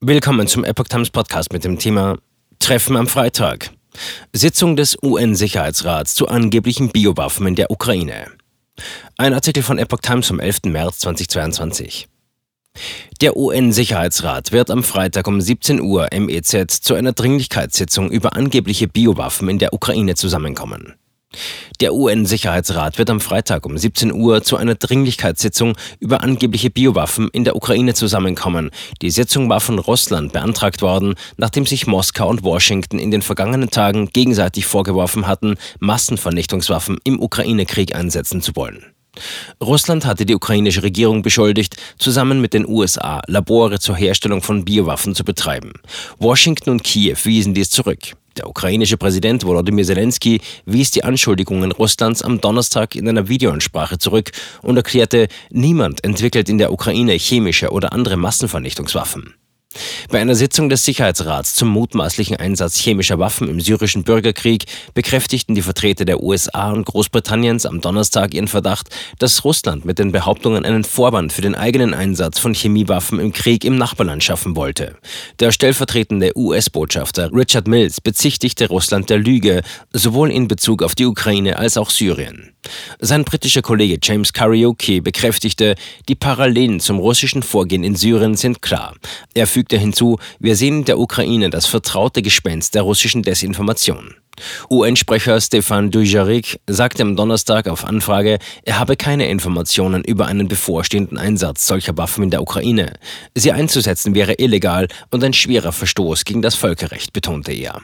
Willkommen zum Epoch Times Podcast mit dem Thema Treffen am Freitag. Sitzung des UN-Sicherheitsrats zu angeblichen Biowaffen in der Ukraine. Ein Artikel von Epoch Times vom 11. März 2022. Der UN-Sicherheitsrat wird am Freitag um 17 Uhr MEZ zu einer Dringlichkeitssitzung über angebliche Biowaffen in der Ukraine zusammenkommen. Der UN-Sicherheitsrat wird am Freitag um 17 Uhr zu einer Dringlichkeitssitzung über angebliche Biowaffen in der Ukraine zusammenkommen. Die Sitzung war von Russland beantragt worden, nachdem sich Moskau und Washington in den vergangenen Tagen gegenseitig vorgeworfen hatten, Massenvernichtungswaffen im Ukraine-Krieg einsetzen zu wollen. Russland hatte die ukrainische Regierung beschuldigt, zusammen mit den USA Labore zur Herstellung von Biowaffen zu betreiben. Washington und Kiew wiesen dies zurück. Der ukrainische Präsident Volodymyr Zelensky wies die Anschuldigungen Russlands am Donnerstag in einer Videoansprache zurück und erklärte, niemand entwickelt in der Ukraine chemische oder andere Massenvernichtungswaffen. Bei einer Sitzung des Sicherheitsrats zum mutmaßlichen Einsatz chemischer Waffen im syrischen Bürgerkrieg bekräftigten die Vertreter der USA und Großbritanniens am Donnerstag ihren Verdacht, dass Russland mit den Behauptungen einen Vorwand für den eigenen Einsatz von Chemiewaffen im Krieg im Nachbarland schaffen wollte. Der stellvertretende US-Botschafter Richard Mills bezichtigte Russland der Lüge, sowohl in Bezug auf die Ukraine als auch Syrien. Sein britischer Kollege James Karaoke bekräftigte, die Parallelen zum russischen Vorgehen in Syrien sind klar. Er fügte hinzu, wir sehen in der Ukraine das vertraute Gespenst der russischen Desinformation. UN-Sprecher Stefan Dujarric sagte am Donnerstag auf Anfrage, er habe keine Informationen über einen bevorstehenden Einsatz solcher Waffen in der Ukraine. Sie einzusetzen wäre illegal und ein schwerer Verstoß gegen das Völkerrecht, betonte er.